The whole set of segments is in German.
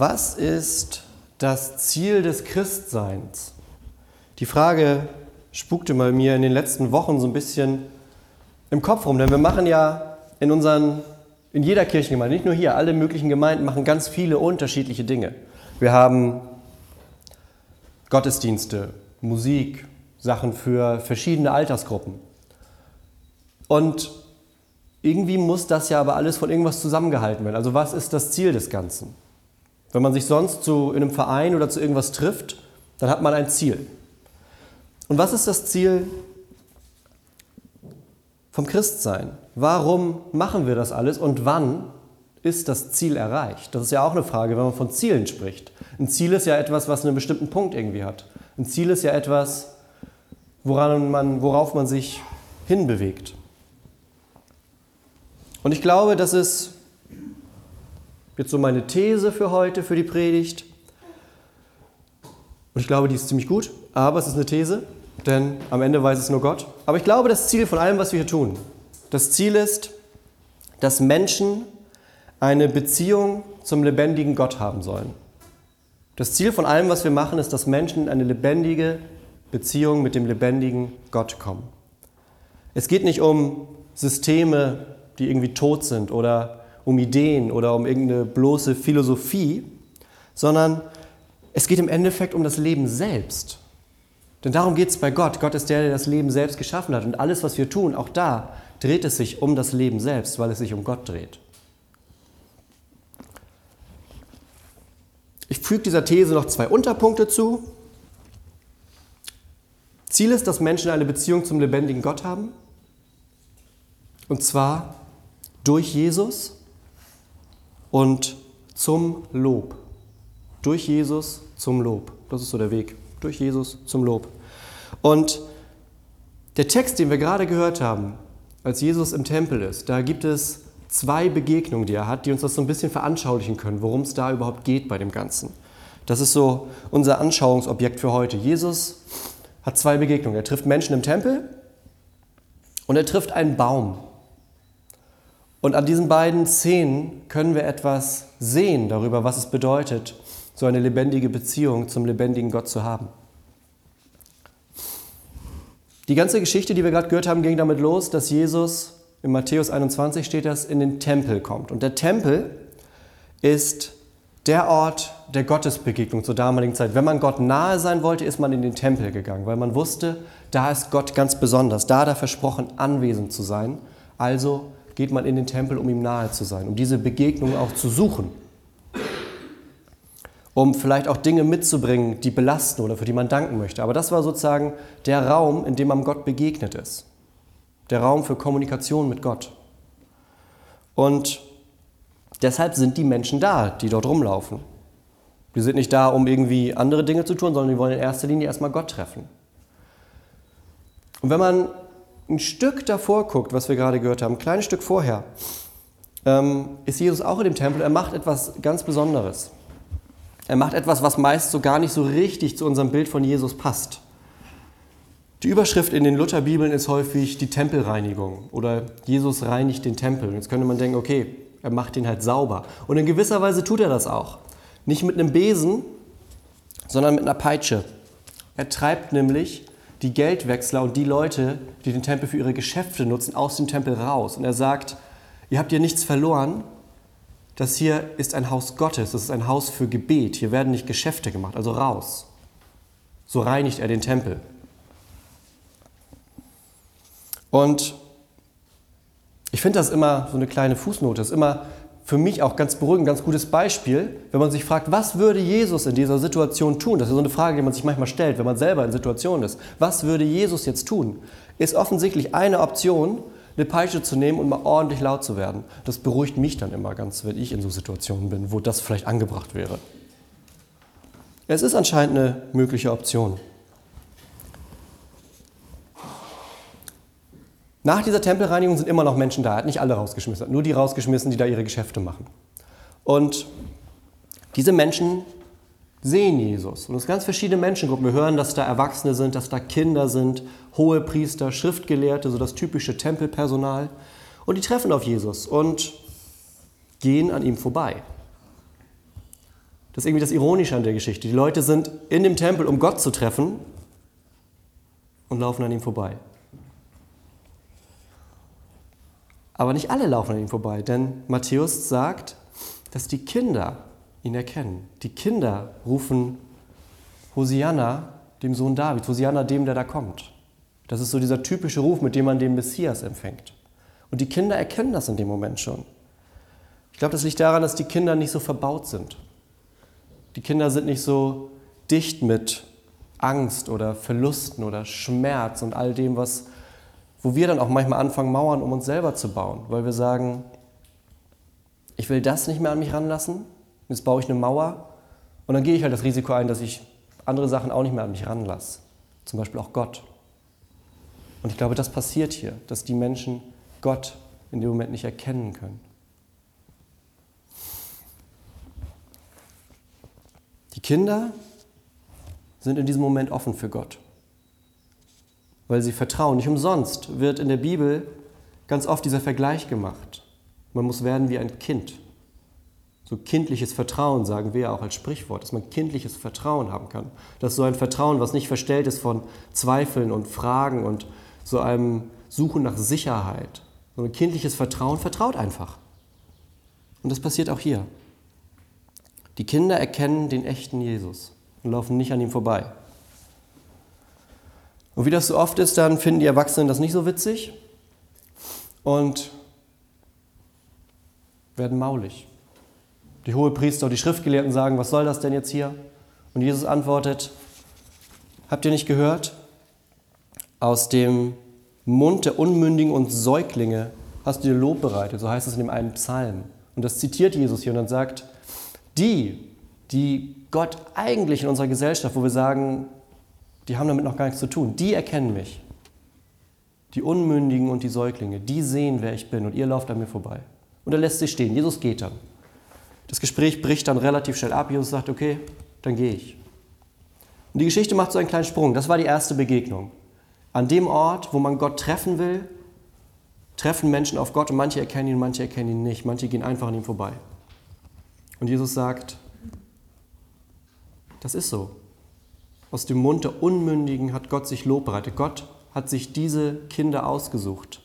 Was ist das Ziel des Christseins? Die Frage spukte mal mir in den letzten Wochen so ein bisschen im Kopf rum, denn wir machen ja in unseren, in jeder Kirchengemeinde, nicht nur hier, alle möglichen Gemeinden machen ganz viele unterschiedliche Dinge. Wir haben Gottesdienste, Musik, Sachen für verschiedene Altersgruppen. Und irgendwie muss das ja aber alles von irgendwas zusammengehalten werden. Also was ist das Ziel des Ganzen? Wenn man sich sonst zu, in einem Verein oder zu irgendwas trifft, dann hat man ein Ziel. Und was ist das Ziel vom Christsein? Warum machen wir das alles und wann ist das Ziel erreicht? Das ist ja auch eine Frage, wenn man von Zielen spricht. Ein Ziel ist ja etwas, was einen bestimmten Punkt irgendwie hat. Ein Ziel ist ja etwas, woran man, worauf man sich hinbewegt. Und ich glaube, das ist jetzt so meine These für heute, für die Predigt. Und ich glaube, die ist ziemlich gut, aber es ist eine These, denn am Ende weiß es nur Gott. Aber ich glaube, das Ziel von allem, was wir hier tun, das Ziel ist, dass Menschen eine Beziehung zum lebendigen Gott haben sollen. Das Ziel von allem, was wir machen, ist, dass Menschen in eine lebendige Beziehung mit dem lebendigen Gott kommen. Es geht nicht um Systeme, die irgendwie tot sind oder um Ideen oder um irgendeine bloße Philosophie, sondern es geht im Endeffekt um das Leben selbst. Denn darum geht es bei Gott. Gott ist der, der das Leben selbst geschaffen hat. Und alles, was wir tun, auch da dreht es sich um das Leben selbst, weil es sich um Gott dreht. Ich füge dieser These noch zwei Unterpunkte zu. Ziel ist, dass Menschen eine Beziehung zum lebendigen Gott haben. Und zwar durch Jesus und zum Lob. Durch Jesus zum Lob. Das ist so der Weg. Durch Jesus zum Lob. Und der Text, den wir gerade gehört haben, als Jesus im Tempel ist, da gibt es zwei Begegnungen, die er hat, die uns das so ein bisschen veranschaulichen können, worum es da überhaupt geht bei dem Ganzen. Das ist so unser Anschauungsobjekt für heute. Jesus hat zwei Begegnungen. Er trifft Menschen im Tempel und er trifft einen Baum. Und an diesen beiden Szenen können wir etwas sehen darüber, was es bedeutet, so eine lebendige Beziehung zum lebendigen Gott zu haben. Die ganze Geschichte, die wir gerade gehört haben, ging damit los, dass Jesus, in Matthäus 21 steht das, in den Tempel kommt. Und der Tempel ist der Ort der Gottesbegegnung zur damaligen Zeit. Wenn man Gott nahe sein wollte, ist man in den Tempel gegangen, weil man wusste, da ist Gott ganz besonders. Da hat er versprochen, anwesend zu sein. Also geht man in den Tempel, um ihm nahe zu sein, um diese Begegnung auch zu suchen. Um vielleicht auch Dinge mitzubringen, die belasten oder für die man danken möchte. Aber das war sozusagen der Raum, in dem man Gott begegnet ist. Der Raum für Kommunikation mit Gott. Und deshalb sind die Menschen da, die dort rumlaufen. Die sind nicht da, um irgendwie andere Dinge zu tun, sondern die wollen in erster Linie erstmal Gott treffen. Und wenn man ein Stück davor guckt, was wir gerade gehört haben, ein kleines Stück vorher, ähm, ist Jesus auch in dem Tempel. Er macht etwas ganz Besonderes. Er macht etwas, was meist so gar nicht so richtig zu unserem Bild von Jesus passt. Die Überschrift in den Lutherbibeln ist häufig die Tempelreinigung oder Jesus reinigt den Tempel. Jetzt könnte man denken, okay, er macht ihn halt sauber. Und in gewisser Weise tut er das auch. Nicht mit einem Besen, sondern mit einer Peitsche. Er treibt nämlich die Geldwechsler und die Leute, die den Tempel für ihre Geschäfte nutzen, aus dem Tempel raus. Und er sagt, ihr habt hier nichts verloren. Das hier ist ein Haus Gottes, das ist ein Haus für Gebet. Hier werden nicht Geschäfte gemacht, also raus. So reinigt er den Tempel. Und ich finde das immer so eine kleine Fußnote, das ist immer für mich auch ganz beruhigend, ganz gutes Beispiel, wenn man sich fragt, was würde Jesus in dieser Situation tun? Das ist so eine Frage, die man sich manchmal stellt, wenn man selber in Situationen ist. Was würde Jesus jetzt tun? Ist offensichtlich eine Option, eine Peitsche zu nehmen und mal ordentlich laut zu werden. Das beruhigt mich dann immer ganz, wenn ich in so Situationen bin, wo das vielleicht angebracht wäre. Es ist anscheinend eine mögliche Option. Nach dieser Tempelreinigung sind immer noch Menschen da. Er hat nicht alle rausgeschmissen, nur die rausgeschmissen, die da ihre Geschäfte machen. Und diese Menschen sehen Jesus. Und es sind ganz verschiedene Menschengruppen. Wir hören, dass da Erwachsene sind, dass da Kinder sind, hohe Priester, Schriftgelehrte, so das typische Tempelpersonal. Und die treffen auf Jesus und gehen an ihm vorbei. Das ist irgendwie das Ironische an der Geschichte. Die Leute sind in dem Tempel, um Gott zu treffen und laufen an ihm vorbei. Aber nicht alle laufen an ihm vorbei, denn Matthäus sagt, dass die Kinder ihn erkennen. Die Kinder rufen Hosianna, dem Sohn David, Hosianna, dem, der da kommt. Das ist so dieser typische Ruf, mit dem man den Messias empfängt. Und die Kinder erkennen das in dem Moment schon. Ich glaube, das liegt daran, dass die Kinder nicht so verbaut sind. Die Kinder sind nicht so dicht mit Angst oder Verlusten oder Schmerz und all dem, was, wo wir dann auch manchmal anfangen, Mauern um uns selber zu bauen, weil wir sagen, ich will das nicht mehr an mich ranlassen, jetzt baue ich eine Mauer und dann gehe ich halt das Risiko ein, dass ich andere Sachen auch nicht mehr an mich ranlasse, zum Beispiel auch Gott. Und ich glaube, das passiert hier, dass die Menschen Gott in dem Moment nicht erkennen können. Die Kinder sind in diesem Moment offen für Gott, weil sie vertrauen. Nicht umsonst wird in der Bibel ganz oft dieser Vergleich gemacht. Man muss werden wie ein Kind. So kindliches Vertrauen sagen wir ja auch als Sprichwort, dass man kindliches Vertrauen haben kann. Das ist so ein Vertrauen, was nicht verstellt ist von Zweifeln und Fragen und so einem Suchen nach Sicherheit. Sondern kindliches Vertrauen vertraut einfach. Und das passiert auch hier. Die Kinder erkennen den echten Jesus und laufen nicht an ihm vorbei. Und wie das so oft ist, dann finden die Erwachsenen das nicht so witzig und werden maulig. Die Hohepriester und die Schriftgelehrten sagen, was soll das denn jetzt hier? Und Jesus antwortet, habt ihr nicht gehört? Aus dem Mund der Unmündigen und Säuglinge hast du dir Lob bereitet, so heißt es in dem einen Psalm. Und das zitiert Jesus hier und dann sagt, die, die Gott eigentlich in unserer Gesellschaft, wo wir sagen, die haben damit noch gar nichts zu tun, die erkennen mich. Die Unmündigen und die Säuglinge, die sehen, wer ich bin und ihr lauft an mir vorbei. Und er lässt sie stehen. Jesus geht dann. Das Gespräch bricht dann relativ schnell ab. Jesus sagt, okay, dann gehe ich. Und die Geschichte macht so einen kleinen Sprung. Das war die erste Begegnung. An dem Ort, wo man Gott treffen will, treffen Menschen auf Gott und manche erkennen ihn, manche erkennen ihn nicht. Manche gehen einfach an ihm vorbei. Und Jesus sagt, das ist so. Aus dem Mund der Unmündigen hat Gott sich Lob bereitet. Gott hat sich diese Kinder ausgesucht,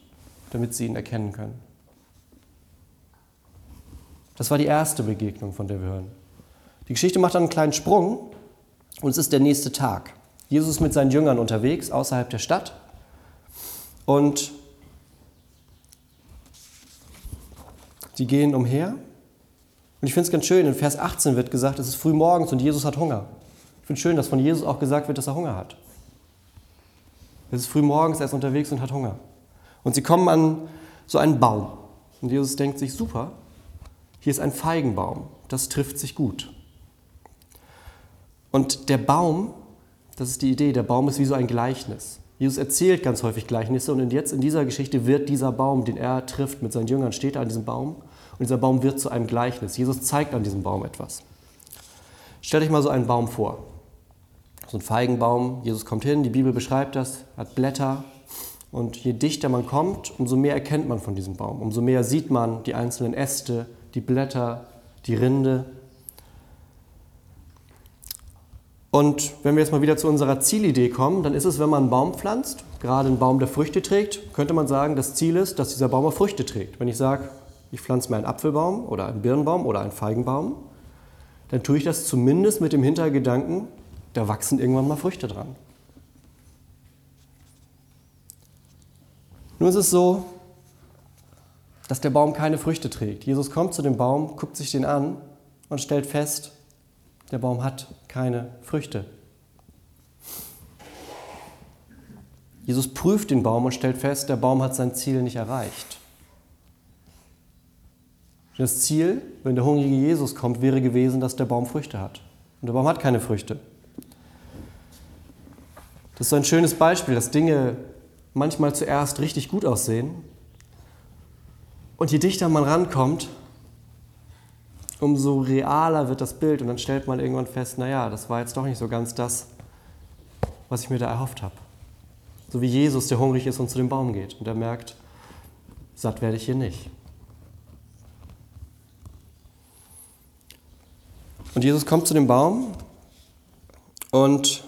damit sie ihn erkennen können. Das war die erste Begegnung, von der wir hören. Die Geschichte macht dann einen kleinen Sprung und es ist der nächste Tag. Jesus ist mit seinen Jüngern unterwegs außerhalb der Stadt und sie gehen umher und ich finde es ganz schön, in Vers 18 wird gesagt, es ist früh morgens und Jesus hat Hunger. Ich finde schön, dass von Jesus auch gesagt wird, dass er Hunger hat. Es ist früh morgens, er ist unterwegs und hat Hunger. Und sie kommen an so einen Baum. Und Jesus denkt sich, super, hier ist ein Feigenbaum, das trifft sich gut. Und der Baum, das ist die Idee, der Baum ist wie so ein Gleichnis. Jesus erzählt ganz häufig Gleichnisse und jetzt in dieser Geschichte wird dieser Baum, den er trifft mit seinen Jüngern, steht an diesem Baum und dieser Baum wird zu einem Gleichnis. Jesus zeigt an diesem Baum etwas. Stellt euch mal so einen Baum vor. So ein Feigenbaum. Jesus kommt hin, die Bibel beschreibt das, hat Blätter. Und je dichter man kommt, umso mehr erkennt man von diesem Baum. Umso mehr sieht man die einzelnen Äste, die Blätter, die Rinde. Und wenn wir jetzt mal wieder zu unserer Zielidee kommen, dann ist es, wenn man einen Baum pflanzt, gerade einen Baum, der Früchte trägt, könnte man sagen, das Ziel ist, dass dieser Baum auch Früchte trägt. Wenn ich sage, ich pflanze mir einen Apfelbaum oder einen Birnbaum oder einen Feigenbaum, dann tue ich das zumindest mit dem Hintergedanken, da wachsen irgendwann mal Früchte dran. Nun ist es so, dass der Baum keine Früchte trägt. Jesus kommt zu dem Baum, guckt sich den an und stellt fest, der Baum hat keine Früchte. Jesus prüft den Baum und stellt fest, der Baum hat sein Ziel nicht erreicht. Das Ziel, wenn der hungrige Jesus kommt, wäre gewesen, dass der Baum Früchte hat. Und der Baum hat keine Früchte. Das ist so ein schönes Beispiel, dass Dinge manchmal zuerst richtig gut aussehen. Und je dichter man rankommt, umso realer wird das Bild. Und dann stellt man irgendwann fest, naja, das war jetzt doch nicht so ganz das, was ich mir da erhofft habe. So wie Jesus, der hungrig ist und zu dem Baum geht. Und er merkt, satt werde ich hier nicht. Und Jesus kommt zu dem Baum und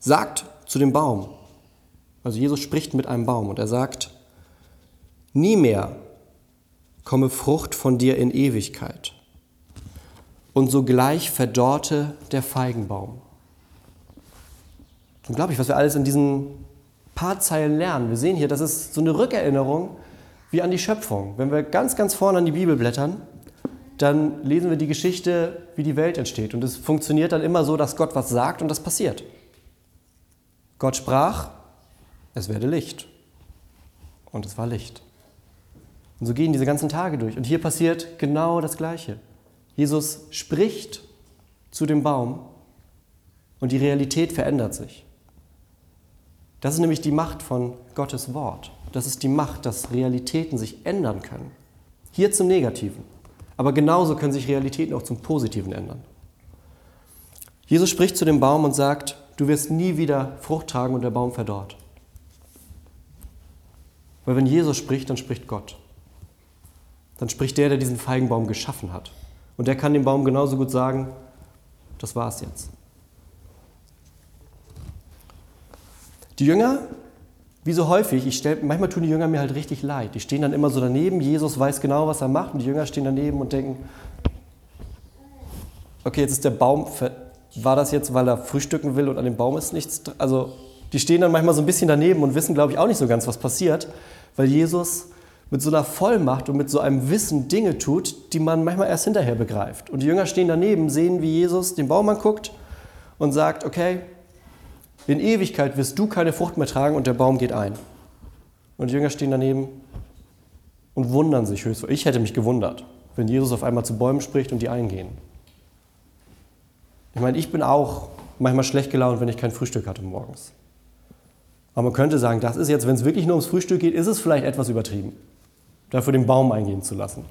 sagt zu dem Baum, also Jesus spricht mit einem Baum und er sagt, nie mehr komme Frucht von dir in Ewigkeit. Und sogleich verdorrte der Feigenbaum. Unglaublich, was wir alles in diesen paar Zeilen lernen. Wir sehen hier, das ist so eine Rückerinnerung wie an die Schöpfung. Wenn wir ganz, ganz vorne an die Bibel blättern, dann lesen wir die Geschichte, wie die Welt entsteht. Und es funktioniert dann immer so, dass Gott was sagt und das passiert. Gott sprach, es werde Licht. Und es war Licht. Und so gehen diese ganzen Tage durch. Und hier passiert genau das Gleiche. Jesus spricht zu dem Baum und die Realität verändert sich. Das ist nämlich die Macht von Gottes Wort. Das ist die Macht, dass Realitäten sich ändern können. Hier zum Negativen. Aber genauso können sich Realitäten auch zum Positiven ändern. Jesus spricht zu dem Baum und sagt, du wirst nie wieder Frucht tragen und der Baum verdorrt. Weil wenn Jesus spricht, dann spricht Gott. Dann spricht der, der diesen Feigenbaum geschaffen hat. Und der kann dem Baum genauso gut sagen, das war's jetzt. Die Jünger, wie so häufig, ich stell, manchmal tun die Jünger mir halt richtig leid. Die stehen dann immer so daneben, Jesus weiß genau, was er macht, und die Jünger stehen daneben und denken, okay, jetzt ist der Baum, war das jetzt, weil er frühstücken will und an dem Baum ist nichts? Also, die stehen dann manchmal so ein bisschen daneben und wissen, glaube ich, auch nicht so ganz, was passiert, weil Jesus mit so einer Vollmacht und mit so einem Wissen Dinge tut, die man manchmal erst hinterher begreift. Und die Jünger stehen daneben, sehen, wie Jesus den Baum anguckt und sagt, okay, in Ewigkeit wirst du keine Frucht mehr tragen und der Baum geht ein. Und die Jünger stehen daneben und wundern sich höchst. Ich hätte mich gewundert, wenn Jesus auf einmal zu Bäumen spricht und die eingehen. Ich meine, ich bin auch manchmal schlecht gelaunt, wenn ich kein Frühstück hatte morgens. Aber man könnte sagen, das ist jetzt, wenn es wirklich nur ums Frühstück geht, ist es vielleicht etwas übertrieben dafür den Baum eingehen zu lassen.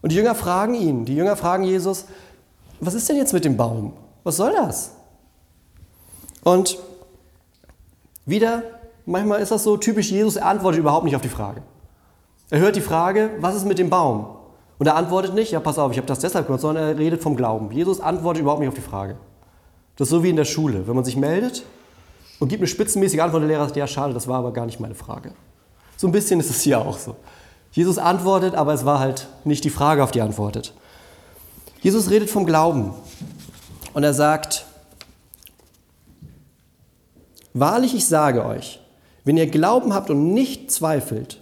Und die Jünger fragen ihn, die Jünger fragen Jesus, was ist denn jetzt mit dem Baum? Was soll das? Und wieder, manchmal ist das so typisch, Jesus antwortet überhaupt nicht auf die Frage. Er hört die Frage, was ist mit dem Baum? Und er antwortet nicht, ja pass auf, ich habe das deshalb gemacht, sondern er redet vom Glauben. Jesus antwortet überhaupt nicht auf die Frage. Das ist so wie in der Schule, wenn man sich meldet und gibt eine spitzenmäßige Antwort, der Lehrer sagt, ja schade, das war aber gar nicht meine Frage. So ein bisschen ist es hier auch so. Jesus antwortet, aber es war halt nicht die Frage, auf die er antwortet. Jesus redet vom Glauben und er sagt, Wahrlich, ich sage euch, wenn ihr Glauben habt und nicht zweifelt,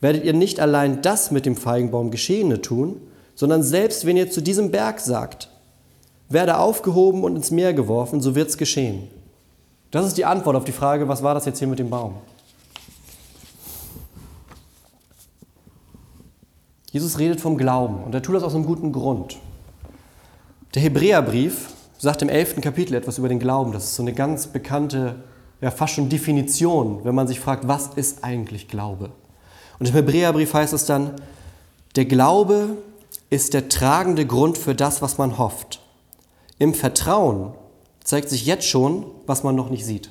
werdet ihr nicht allein das mit dem Feigenbaum Geschehene tun, sondern selbst wenn ihr zu diesem Berg sagt, werde aufgehoben und ins Meer geworfen, so wird es geschehen. Das ist die Antwort auf die Frage, was war das jetzt hier mit dem Baum? Jesus redet vom Glauben und er tut das aus einem guten Grund. Der Hebräerbrief sagt im elften Kapitel etwas über den Glauben. Das ist so eine ganz bekannte, ja fast schon Definition, wenn man sich fragt, was ist eigentlich Glaube? Und im Hebräerbrief heißt es dann, der Glaube ist der tragende Grund für das, was man hofft. Im Vertrauen zeigt sich jetzt schon, was man noch nicht sieht.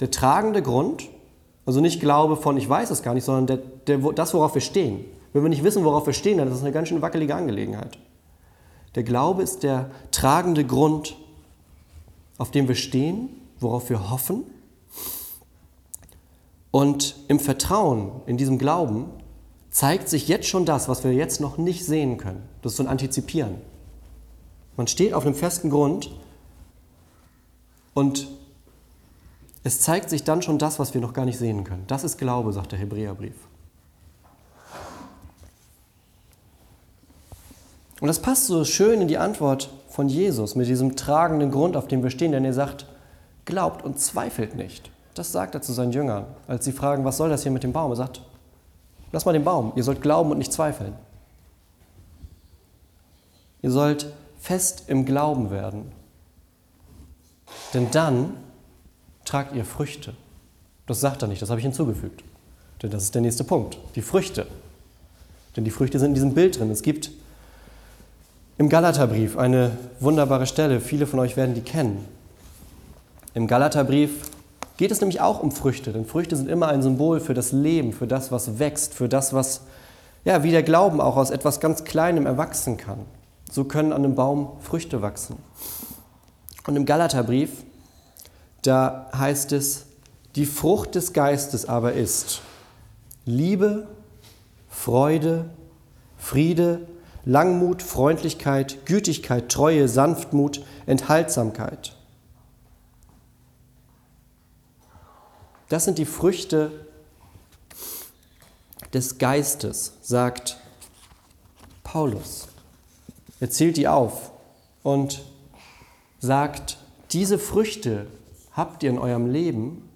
Der tragende Grund, also nicht Glaube von ich weiß es gar nicht, sondern der, der, das, worauf wir stehen. Wenn wir nicht wissen, worauf wir stehen, dann ist das eine ganz schön wackelige Angelegenheit. Der Glaube ist der tragende Grund, auf dem wir stehen, worauf wir hoffen. Und im Vertrauen, in diesem Glauben, zeigt sich jetzt schon das, was wir jetzt noch nicht sehen können. Das ist so ein Antizipieren. Man steht auf einem festen Grund und es zeigt sich dann schon das, was wir noch gar nicht sehen können. Das ist Glaube, sagt der Hebräerbrief. Und das passt so schön in die Antwort von Jesus mit diesem tragenden Grund, auf dem wir stehen, denn er sagt, glaubt und zweifelt nicht. Das sagt er zu seinen Jüngern, als sie fragen, was soll das hier mit dem Baum? Er sagt, lass mal den Baum, ihr sollt glauben und nicht zweifeln. Ihr sollt fest im Glauben werden. Denn dann tragt ihr Früchte. Das sagt er nicht, das habe ich hinzugefügt. Denn das ist der nächste Punkt, die Früchte. Denn die Früchte sind in diesem Bild drin. Es gibt im Galaterbrief, eine wunderbare Stelle, viele von euch werden die kennen. Im Galaterbrief geht es nämlich auch um Früchte, denn Früchte sind immer ein Symbol für das Leben, für das, was wächst, für das, was ja, wie der Glauben auch aus etwas ganz Kleinem erwachsen kann. So können an einem Baum Früchte wachsen. Und im Galaterbrief, da heißt es, die Frucht des Geistes aber ist Liebe, Freude, Friede, Langmut, Freundlichkeit, Gütigkeit, Treue, Sanftmut, Enthaltsamkeit. Das sind die Früchte des Geistes, sagt Paulus. Er zählt die auf und sagt, diese Früchte habt ihr in eurem Leben,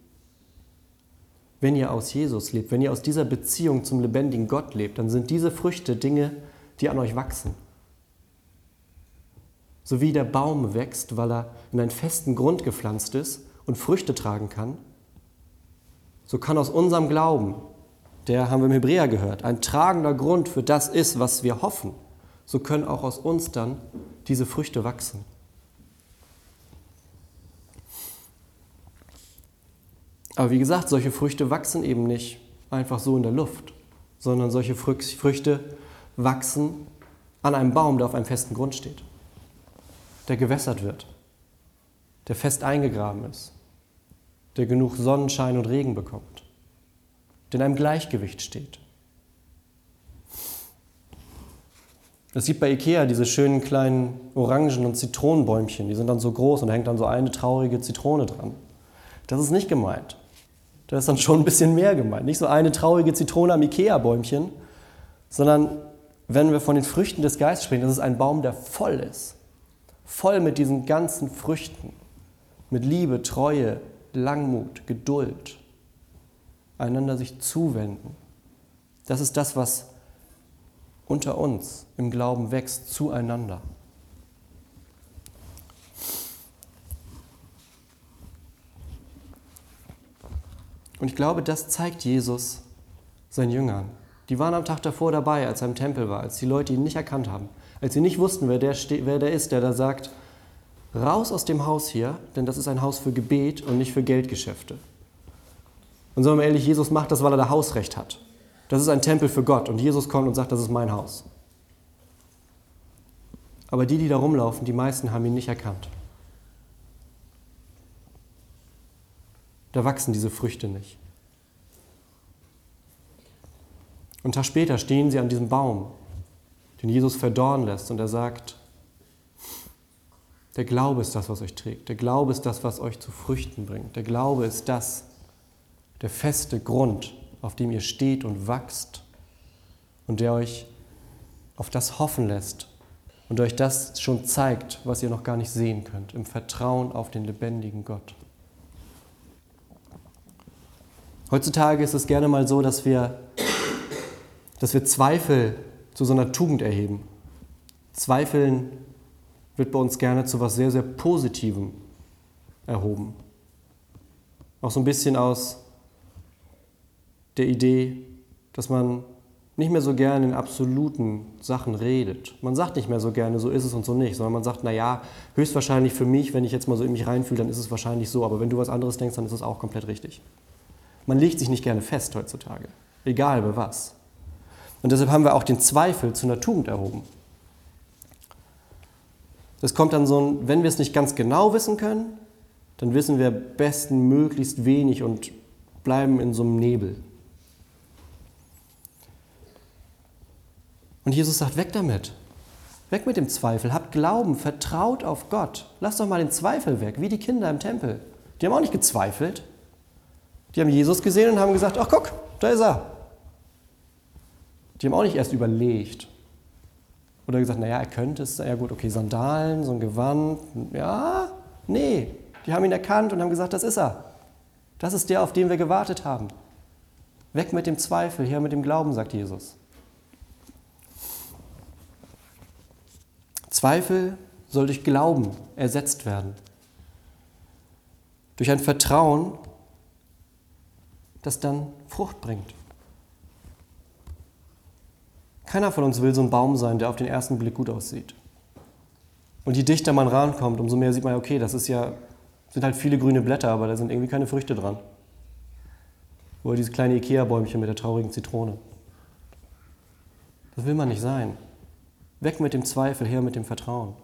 wenn ihr aus Jesus lebt, wenn ihr aus dieser Beziehung zum lebendigen Gott lebt, dann sind diese Früchte Dinge, die an euch wachsen. So wie der Baum wächst, weil er in einen festen Grund gepflanzt ist und Früchte tragen kann, so kann aus unserem Glauben, der haben wir im Hebräer gehört, ein tragender Grund für das ist, was wir hoffen, so können auch aus uns dann diese Früchte wachsen. Aber wie gesagt, solche Früchte wachsen eben nicht einfach so in der Luft, sondern solche Früchte wachsen an einem Baum, der auf einem festen Grund steht, der gewässert wird, der fest eingegraben ist, der genug Sonnenschein und Regen bekommt, der in einem Gleichgewicht steht. Es gibt bei Ikea diese schönen kleinen Orangen- und Zitronenbäumchen, die sind dann so groß und da hängt dann so eine traurige Zitrone dran. Das ist nicht gemeint. Da ist dann schon ein bisschen mehr gemeint. Nicht so eine traurige Zitrone am Ikea-Bäumchen, sondern wenn wir von den Früchten des Geistes sprechen, das ist ein Baum, der voll ist. Voll mit diesen ganzen Früchten. Mit Liebe, Treue, Langmut, Geduld. Einander sich zuwenden. Das ist das, was unter uns im Glauben wächst, zueinander. Und ich glaube, das zeigt Jesus seinen Jüngern. Die waren am Tag davor dabei, als er im Tempel war, als die Leute ihn nicht erkannt haben, als sie nicht wussten, wer der, wer der ist, der da sagt, raus aus dem Haus hier, denn das ist ein Haus für Gebet und nicht für Geldgeschäfte. Und sagen wir ehrlich, Jesus macht das, weil er da Hausrecht hat. Das ist ein Tempel für Gott und Jesus kommt und sagt, das ist mein Haus. Aber die, die da rumlaufen, die meisten haben ihn nicht erkannt. Da wachsen diese Früchte nicht. Und Tag später stehen sie an diesem Baum, den Jesus verdorren lässt, und er sagt, der Glaube ist das, was euch trägt. Der Glaube ist das, was euch zu Früchten bringt. Der Glaube ist das, der feste Grund, auf dem ihr steht und wachst und der euch auf das hoffen lässt und euch das schon zeigt, was ihr noch gar nicht sehen könnt, im Vertrauen auf den lebendigen Gott. Heutzutage ist es gerne mal so, dass wir, dass wir Zweifel zu so einer Tugend erheben. Zweifeln wird bei uns gerne zu was sehr, sehr Positivem erhoben. Auch so ein bisschen aus der Idee, dass man nicht mehr so gerne in absoluten Sachen redet. Man sagt nicht mehr so gerne, so ist es und so nicht, sondern man sagt, naja, höchstwahrscheinlich für mich, wenn ich jetzt mal so in mich reinfühle, dann ist es wahrscheinlich so, aber wenn du was anderes denkst, dann ist es auch komplett richtig. Man legt sich nicht gerne fest heutzutage, egal bei was. Und deshalb haben wir auch den Zweifel zu einer Tugend erhoben. Das kommt dann so ein, wenn wir es nicht ganz genau wissen können, dann wissen wir besten möglichst wenig und bleiben in so einem Nebel. Und Jesus sagt, weg damit. Weg mit dem Zweifel. Habt Glauben, vertraut auf Gott. Lasst doch mal den Zweifel weg, wie die Kinder im Tempel. Die haben auch nicht gezweifelt. Die haben Jesus gesehen und haben gesagt, ach guck, da ist er. Die haben auch nicht erst überlegt. Oder gesagt, naja, er könnte es, ja gut, okay, Sandalen, so ein Gewand, ja, nee. Die haben ihn erkannt und haben gesagt, das ist er. Das ist der, auf den wir gewartet haben. Weg mit dem Zweifel, hier mit dem Glauben, sagt Jesus. Zweifel soll durch Glauben ersetzt werden. Durch ein Vertrauen das dann Frucht bringt. Keiner von uns will so ein Baum sein, der auf den ersten Blick gut aussieht. Und je dichter man rankommt, umso mehr sieht man, okay, das ist ja, sind halt viele grüne Blätter, aber da sind irgendwie keine Früchte dran. Oder dieses kleine Ikea-Bäumchen mit der traurigen Zitrone. Das will man nicht sein. Weg mit dem Zweifel, her mit dem Vertrauen.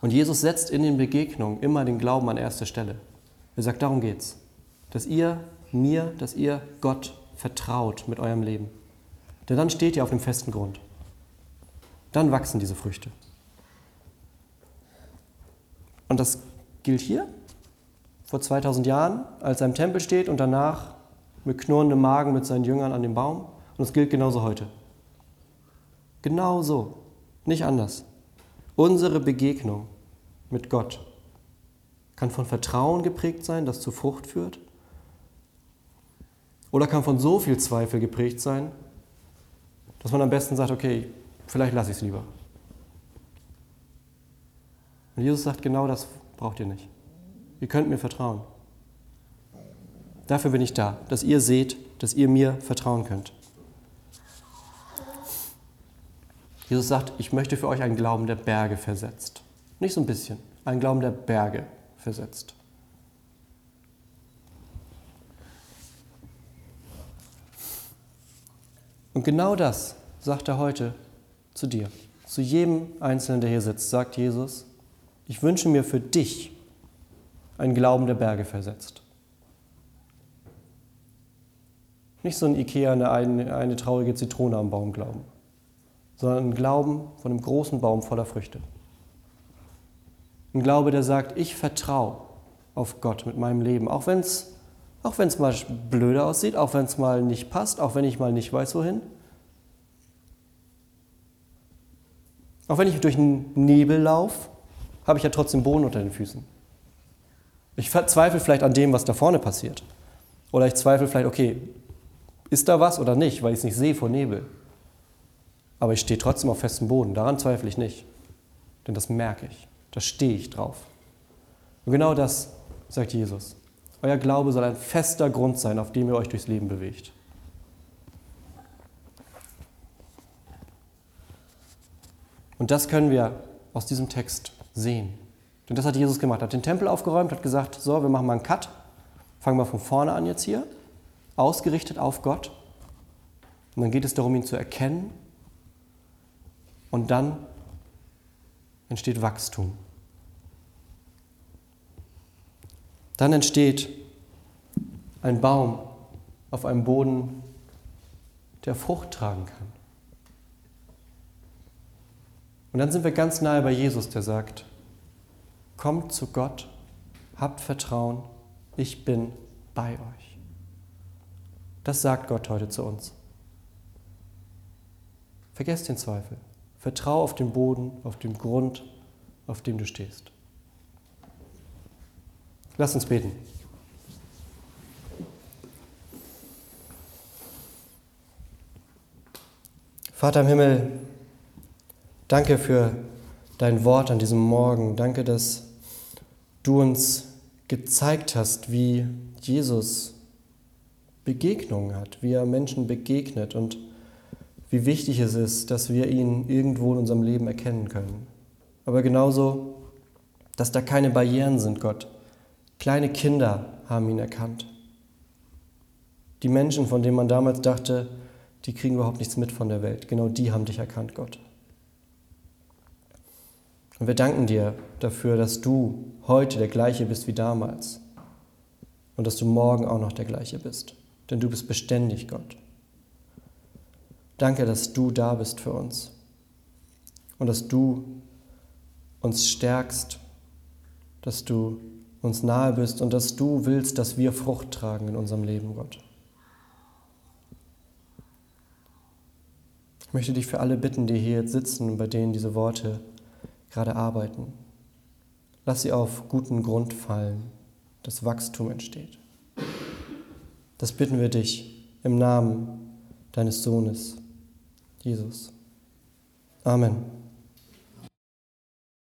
Und Jesus setzt in den Begegnungen immer den Glauben an erste Stelle. Er sagt, darum geht's. Dass ihr mir, dass ihr Gott vertraut mit eurem Leben. Denn dann steht ihr auf dem festen Grund. Dann wachsen diese Früchte. Und das gilt hier, vor 2000 Jahren, als er im Tempel steht und danach mit knurrendem Magen mit seinen Jüngern an dem Baum. Und es gilt genauso heute. Genauso, nicht anders. Unsere Begegnung mit Gott kann von Vertrauen geprägt sein, das zu Frucht führt. Oder kann von so viel Zweifel geprägt sein, dass man am besten sagt, okay, vielleicht lasse ich es lieber. Und Jesus sagt, genau das braucht ihr nicht. Ihr könnt mir vertrauen. Dafür bin ich da, dass ihr seht, dass ihr mir vertrauen könnt. Jesus sagt, ich möchte für euch einen Glauben der Berge versetzt. Nicht so ein bisschen, einen Glauben der Berge versetzt. Und genau das sagt er heute zu dir, zu jedem Einzelnen, der hier sitzt, sagt Jesus, ich wünsche mir für dich einen Glauben der Berge versetzt. Nicht so ein Ikea, eine, eine, traurige Zitrone am Baum glauben, sondern ein Glauben von einem großen Baum voller Früchte. Ein Glaube, der sagt, ich vertraue auf Gott mit meinem Leben, auch wenn es auch wenn's mal blöde aussieht, auch wenn es mal nicht passt, auch wenn ich mal nicht weiß, wohin. Auch wenn ich durch einen Nebel laufe, habe ich ja trotzdem Boden unter den Füßen. Ich zweifle vielleicht an dem, was da vorne passiert. Oder ich zweifle vielleicht, okay, ist da was oder nicht, weil ich es nicht sehe vor Nebel. Aber ich stehe trotzdem auf festem Boden. Daran zweifle ich nicht. Denn das merke ich. Da stehe ich drauf. Und genau das sagt Jesus. Euer Glaube soll ein fester Grund sein, auf dem ihr euch durchs Leben bewegt. Und das können wir aus diesem Text sehen. Denn das hat Jesus gemacht. Er hat den Tempel aufgeräumt, hat gesagt, so, wir machen mal einen Cut. Fangen wir von vorne an jetzt hier. Ausgerichtet auf Gott. Und dann geht es darum, ihn zu erkennen. Und dann entsteht Wachstum. Dann entsteht ein Baum auf einem Boden, der Frucht tragen kann. Und dann sind wir ganz nahe bei Jesus, der sagt, Kommt zu Gott, habt Vertrauen, ich bin bei euch. Das sagt Gott heute zu uns. Vergesst den Zweifel. Vertrau auf den Boden, auf den Grund, auf dem du stehst. Lass uns beten. Vater im Himmel, danke für dein Wort an diesem Morgen. Danke, dass du uns gezeigt hast, wie Jesus Begegnungen hat, wie er Menschen begegnet und wie wichtig es ist, dass wir ihn irgendwo in unserem Leben erkennen können. Aber genauso, dass da keine Barrieren sind, Gott. Kleine Kinder haben ihn erkannt. Die Menschen, von denen man damals dachte, die kriegen überhaupt nichts mit von der Welt, genau die haben dich erkannt, Gott. Und wir danken dir dafür, dass du heute der gleiche bist wie damals und dass du morgen auch noch der gleiche bist. Denn du bist beständig, Gott. Danke, dass du da bist für uns und dass du uns stärkst, dass du uns nahe bist und dass du willst, dass wir Frucht tragen in unserem Leben, Gott. Ich möchte dich für alle bitten, die hier jetzt sitzen und bei denen diese Worte gerade arbeiten. Lass sie auf guten Grund fallen, dass Wachstum entsteht. Das bitten wir dich im Namen deines Sohnes, Jesus. Amen.